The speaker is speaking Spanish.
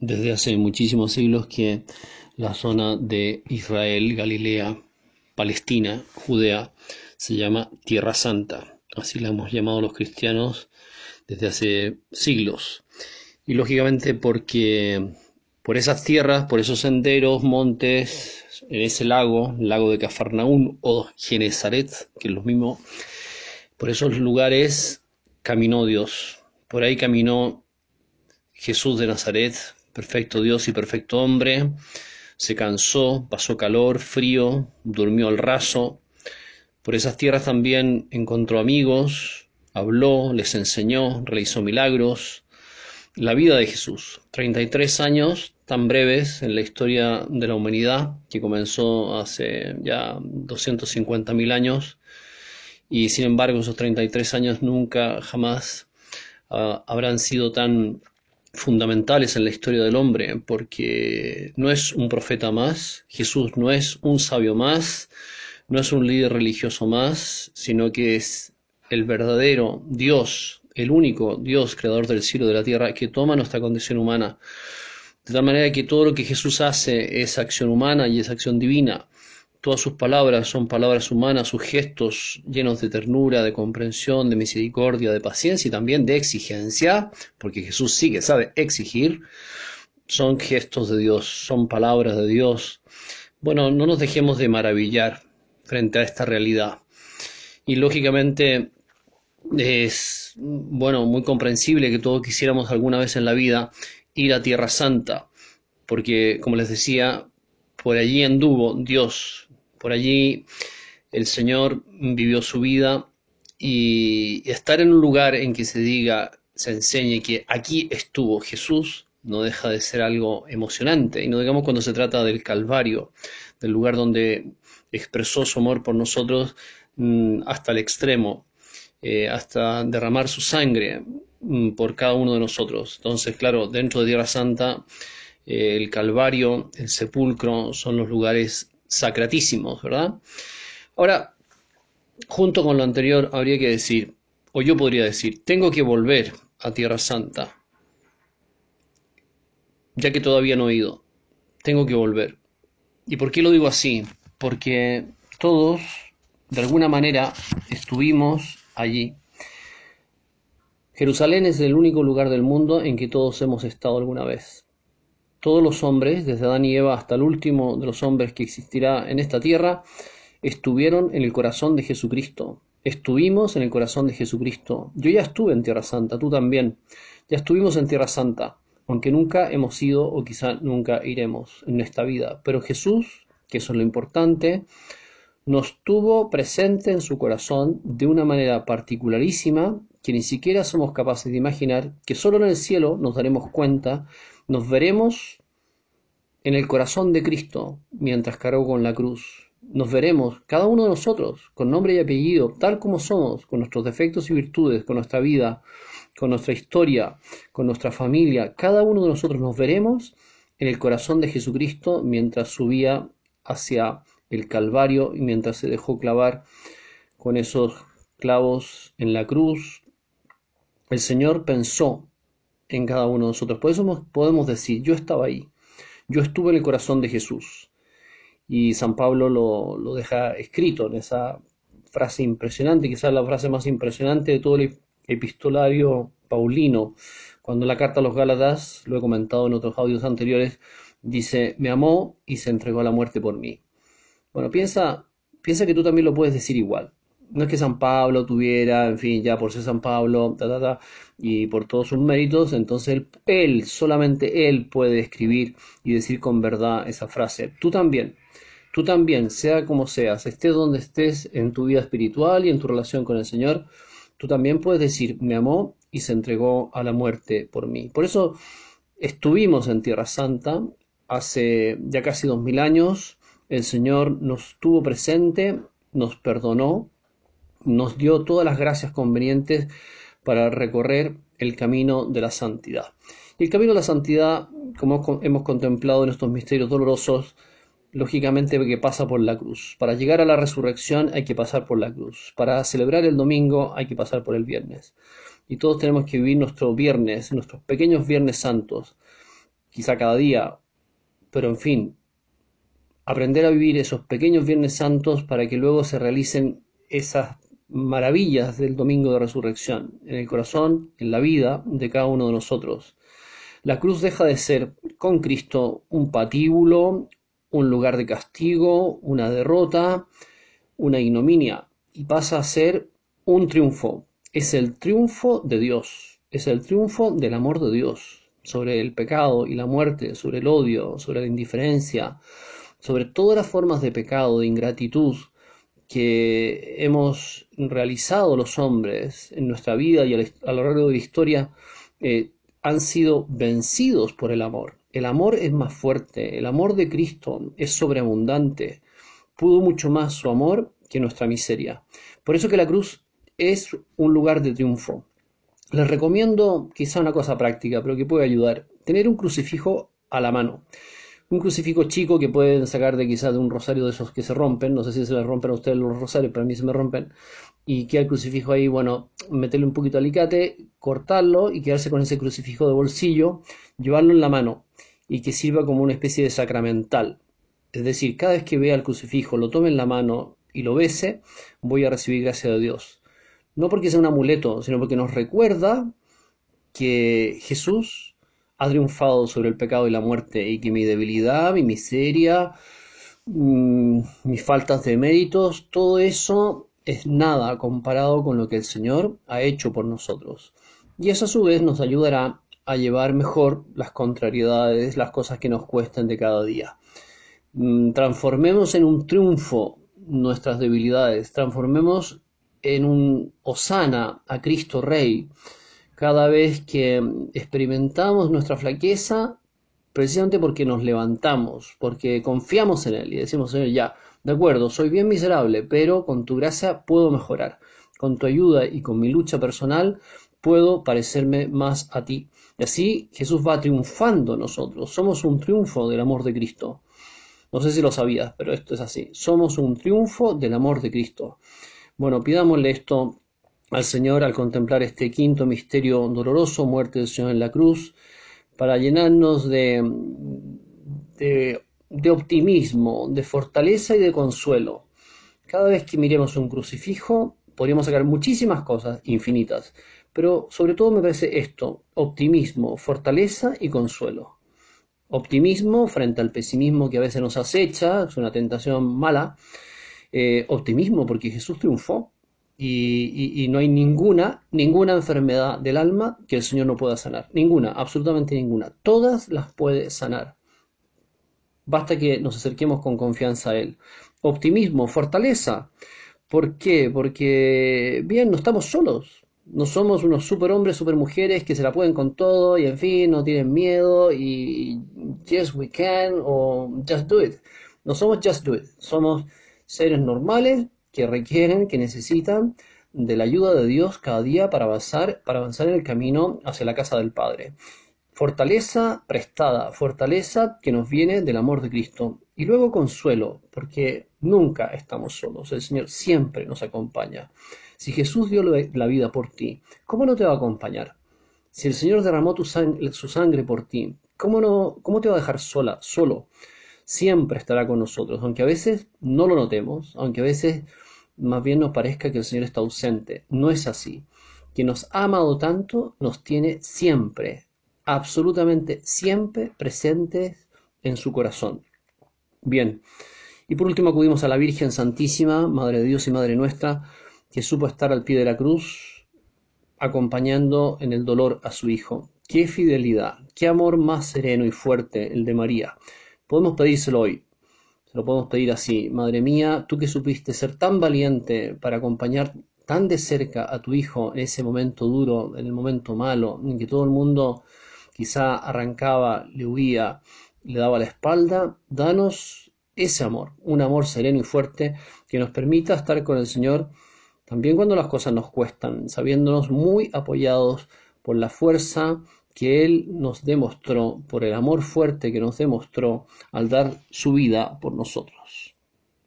desde hace muchísimos siglos que la zona de Israel, Galilea, Palestina, Judea, se llama Tierra Santa. Así la hemos llamado los cristianos desde hace siglos. Y lógicamente porque por esas tierras, por esos senderos, montes, en ese lago, lago de Cafarnaún o Genezaret, que es lo mismo, por esos lugares caminó Dios. Por ahí caminó Jesús de Nazaret, perfecto Dios y perfecto hombre, se cansó, pasó calor, frío, durmió al raso. Por esas tierras también encontró amigos, habló, les enseñó, realizó milagros. La vida de Jesús, 33 años tan breves en la historia de la humanidad, que comenzó hace ya 250.000 años, y sin embargo esos 33 años nunca, jamás uh, habrán sido tan fundamentales en la historia del hombre, porque no es un profeta más, Jesús no es un sabio más, no es un líder religioso más, sino que es el verdadero Dios, el único Dios creador del cielo y de la tierra, que toma nuestra condición humana. De tal manera que todo lo que Jesús hace es acción humana y es acción divina. Todas sus palabras son palabras humanas, sus gestos llenos de ternura, de comprensión, de misericordia, de paciencia y también de exigencia, porque Jesús sí que sabe exigir, son gestos de Dios, son palabras de Dios. Bueno, no nos dejemos de maravillar frente a esta realidad. Y lógicamente es, bueno, muy comprensible que todos quisiéramos alguna vez en la vida ir a Tierra Santa, porque, como les decía, por allí anduvo Dios, por allí el Señor vivió su vida y estar en un lugar en que se diga, se enseñe que aquí estuvo Jesús, no deja de ser algo emocionante. Y no digamos cuando se trata del Calvario, del lugar donde expresó su amor por nosotros mm, hasta el extremo, eh, hasta derramar su sangre mm, por cada uno de nosotros. Entonces, claro, dentro de Tierra Santa, eh, el Calvario, el sepulcro, son los lugares sacratísimos, ¿verdad? Ahora, junto con lo anterior, habría que decir, o yo podría decir, tengo que volver a Tierra Santa, ya que todavía no he ido, tengo que volver. ¿Y por qué lo digo así? Porque todos, de alguna manera, estuvimos allí. Jerusalén es el único lugar del mundo en que todos hemos estado alguna vez. Todos los hombres, desde Adán y Eva hasta el último de los hombres que existirá en esta tierra, estuvieron en el corazón de Jesucristo. Estuvimos en el corazón de Jesucristo. Yo ya estuve en Tierra Santa, tú también. Ya estuvimos en Tierra Santa, aunque nunca hemos ido o quizá nunca iremos en esta vida. Pero Jesús, que eso es lo importante, nos tuvo presente en su corazón de una manera particularísima que ni siquiera somos capaces de imaginar, que solo en el cielo nos daremos cuenta nos veremos en el corazón de Cristo mientras cargó con la cruz. Nos veremos, cada uno de nosotros, con nombre y apellido, tal como somos, con nuestros defectos y virtudes, con nuestra vida, con nuestra historia, con nuestra familia. Cada uno de nosotros nos veremos en el corazón de Jesucristo mientras subía hacia el Calvario y mientras se dejó clavar con esos clavos en la cruz. El Señor pensó en cada uno de nosotros. Por eso podemos decir, yo estaba ahí, yo estuve en el corazón de Jesús. Y San Pablo lo, deja escrito en esa frase impresionante, quizás la frase más impresionante de todo el epistolario paulino. Cuando la carta a los Gálatas, lo he comentado en otros audios anteriores, dice, me amó y se entregó a la muerte por mí. Bueno, piensa, piensa que tú también lo puedes decir igual no es que San Pablo tuviera, en fin, ya por ser San Pablo, y por todos sus méritos, entonces él, solamente él puede escribir y decir con verdad esa frase. Tú también, tú también, sea como seas, estés donde estés en tu vida espiritual y en tu relación con el Señor, tú también puedes decir, me amó y se entregó a la muerte por mí. Por eso estuvimos en Tierra Santa hace ya casi dos mil años, el Señor nos tuvo presente, nos perdonó, nos dio todas las gracias convenientes para recorrer el camino de la santidad. Y el camino de la santidad, como hemos contemplado en estos misterios dolorosos, lógicamente que pasa por la cruz. Para llegar a la resurrección hay que pasar por la cruz. Para celebrar el domingo hay que pasar por el viernes. Y todos tenemos que vivir nuestro viernes, nuestros pequeños viernes santos, quizá cada día, pero en fin, aprender a vivir esos pequeños Viernes Santos para que luego se realicen esas maravillas del domingo de resurrección en el corazón, en la vida de cada uno de nosotros. La cruz deja de ser con Cristo un patíbulo, un lugar de castigo, una derrota, una ignominia, y pasa a ser un triunfo. Es el triunfo de Dios, es el triunfo del amor de Dios sobre el pecado y la muerte, sobre el odio, sobre la indiferencia, sobre todas las formas de pecado, de ingratitud, que hemos realizado los hombres en nuestra vida y a lo largo de la historia eh, han sido vencidos por el amor. El amor es más fuerte, el amor de Cristo es sobreabundante, pudo mucho más su amor que nuestra miseria. Por eso que la cruz es un lugar de triunfo. Les recomiendo quizá una cosa práctica, pero que puede ayudar, tener un crucifijo a la mano un crucifijo chico que pueden sacar de quizás de un rosario de esos que se rompen, no sé si se les rompen a ustedes los rosarios, pero a mí se me rompen, y queda el crucifijo ahí, bueno, meterle un poquito de alicate, cortarlo y quedarse con ese crucifijo de bolsillo, llevarlo en la mano y que sirva como una especie de sacramental. Es decir, cada vez que vea el crucifijo, lo tome en la mano y lo bese, voy a recibir gracia de Dios. No porque sea un amuleto, sino porque nos recuerda que Jesús ha triunfado sobre el pecado y la muerte y que mi debilidad, mi miseria, mm, mis faltas de méritos, todo eso es nada comparado con lo que el Señor ha hecho por nosotros. Y eso a su vez nos ayudará a llevar mejor las contrariedades, las cosas que nos cuestan de cada día. Mm, transformemos en un triunfo nuestras debilidades, transformemos en un osana a Cristo Rey, cada vez que experimentamos nuestra flaqueza, precisamente porque nos levantamos, porque confiamos en Él y decimos, Señor, ya, de acuerdo, soy bien miserable, pero con tu gracia puedo mejorar. Con tu ayuda y con mi lucha personal puedo parecerme más a ti. Y así Jesús va triunfando nosotros. Somos un triunfo del amor de Cristo. No sé si lo sabías, pero esto es así. Somos un triunfo del amor de Cristo. Bueno, pidámosle esto al Señor al contemplar este quinto misterio doloroso, muerte del Señor en la cruz, para llenarnos de, optimismo, de fortaleza y de consuelo. Cada vez que miremos un crucifijo, podríamos sacar muchísimas cosas, infinitas, pero sobre todo me parece esto, optimismo, fortaleza y consuelo. Optimismo frente al pesimismo que a veces nos acecha, es una tentación mala. Eh, optimismo porque Jesús triunfó, y, no hay ninguna, ninguna enfermedad del alma que el Señor no pueda sanar. Ninguna, absolutamente ninguna. Todas las puede sanar. Basta que nos acerquemos con confianza a Él. Optimismo, fortaleza. ¿Por qué? Porque, bien, no estamos solos. No somos unos superhombres, supermujeres que se la pueden con todo y en fin, no tienen miedo y yes we can o just do it. No somos just do it. Somos seres normales que requieren, que necesitan de la ayuda de Dios cada día para avanzar, para avanzar en el camino hacia la casa del Padre. Fortaleza prestada, fortaleza que nos viene del amor de Cristo. Y luego consuelo, porque nunca estamos solos, el Señor siempre nos acompaña. Si Jesús dio la vida por ti, ¿cómo no te va a acompañar? Si el Señor derramó su sangre por ti, ¿cómo, no, ¿cómo te va a dejar sola, solo? siempre estará con nosotros, aunque a veces no lo notemos, aunque a veces más bien nos parezca que el Señor está ausente. No es así. Quien nos ha amado tanto nos tiene siempre, absolutamente siempre presentes en su corazón. Bien, y por último acudimos a la Virgen Santísima, Madre de Dios y Madre nuestra, que supo estar al pie de la cruz, acompañando en el dolor a su Hijo. Qué fidelidad, qué amor más sereno y fuerte el de María. Podemos pedírselo hoy. Se lo podemos pedir así. Madre mía, tú que supiste ser tan valiente para acompañar tan de cerca a tu hijo en ese momento duro, en el momento malo, en que todo el mundo quizá arrancaba, le huía, le daba la espalda, danos ese amor, un amor sereno y fuerte que nos permita estar con el Señor también cuando las cosas nos cuestan, sabiéndonos muy apoyados por la fuerza que Él nos demostró, por el amor fuerte que nos demostró al dar su vida por nosotros.